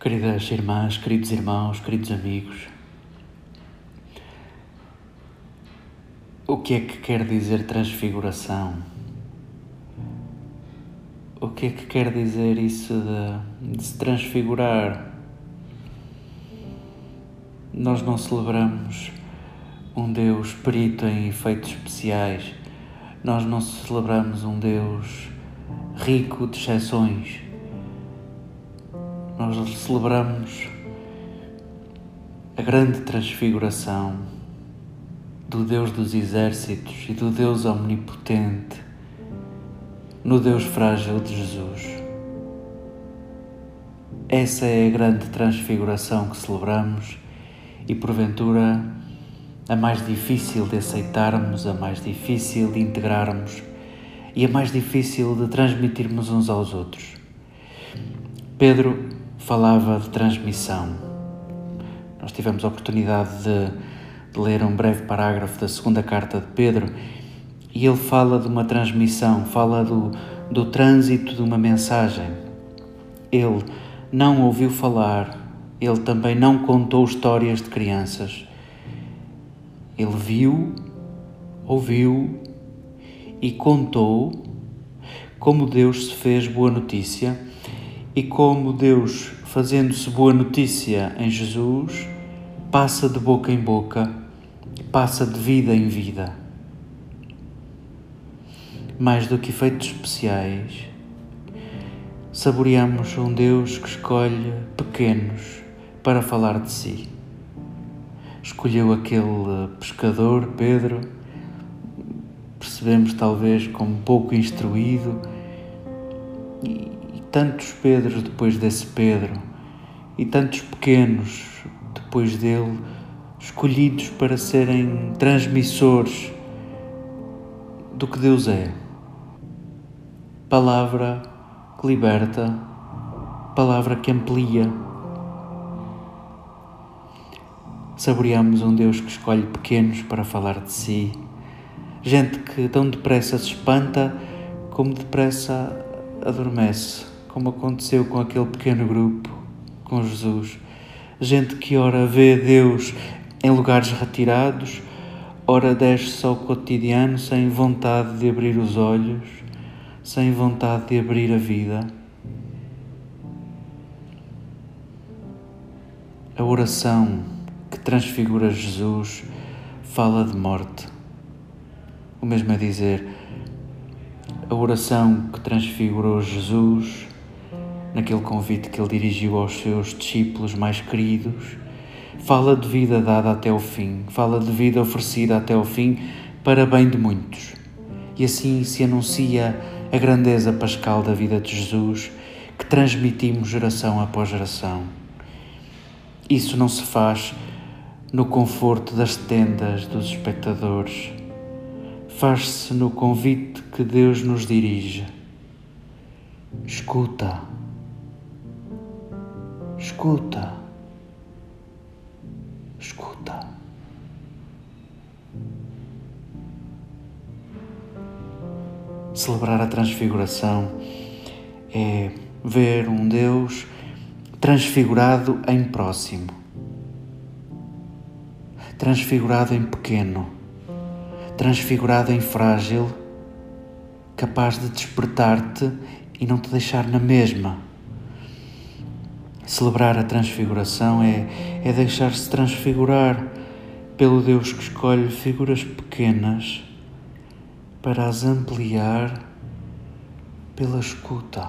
Queridas irmãs, queridos irmãos, queridos amigos, o que é que quer dizer transfiguração? O que é que quer dizer isso de, de se transfigurar? Nós não celebramos um Deus perito em efeitos especiais, nós não celebramos um Deus rico de exceções nós celebramos a grande transfiguração do Deus dos exércitos e do Deus omnipotente no Deus frágil de Jesus. Essa é a grande transfiguração que celebramos e, porventura, a mais difícil de aceitarmos, a mais difícil de integrarmos e a mais difícil de transmitirmos uns aos outros. Pedro falava de transmissão. Nós tivemos a oportunidade de, de ler um breve parágrafo da segunda carta de Pedro e ele fala de uma transmissão, fala do, do trânsito de uma mensagem. Ele não ouviu falar, ele também não contou histórias de crianças. Ele viu, ouviu e contou como Deus se fez boa notícia e como Deus fazendo-se boa notícia em Jesus, passa de boca em boca, passa de vida em vida. Mais do que efeitos especiais, saboreamos um Deus que escolhe pequenos para falar de si. Escolheu aquele pescador, Pedro, percebemos talvez como pouco instruído, e tantos Pedros depois desse Pedro e tantos pequenos depois dele, escolhidos para serem transmissores do que Deus é. Palavra que liberta, palavra que amplia. Saboreamos um Deus que escolhe pequenos para falar de si, gente que tão depressa se espanta como depressa adormece como aconteceu com aquele pequeno grupo, com Jesus. Gente que ora vê Deus em lugares retirados, ora desce ao cotidiano sem vontade de abrir os olhos, sem vontade de abrir a vida. A oração que transfigura Jesus fala de morte. O mesmo é dizer, a oração que transfigurou Jesus naquele convite que ele dirigiu aos seus discípulos mais queridos. Fala de vida dada até o fim, fala de vida oferecida até o fim para bem de muitos. E assim se anuncia a grandeza pascal da vida de Jesus que transmitimos geração após geração. Isso não se faz no conforto das tendas dos espectadores, faz-se no convite que Deus nos dirige. Escuta Escuta. Escuta. Celebrar a transfiguração é ver um Deus transfigurado em próximo, transfigurado em pequeno, transfigurado em frágil, capaz de despertar-te e não te deixar na mesma Celebrar a transfiguração é, é deixar-se transfigurar pelo Deus que escolhe figuras pequenas para as ampliar pela escuta.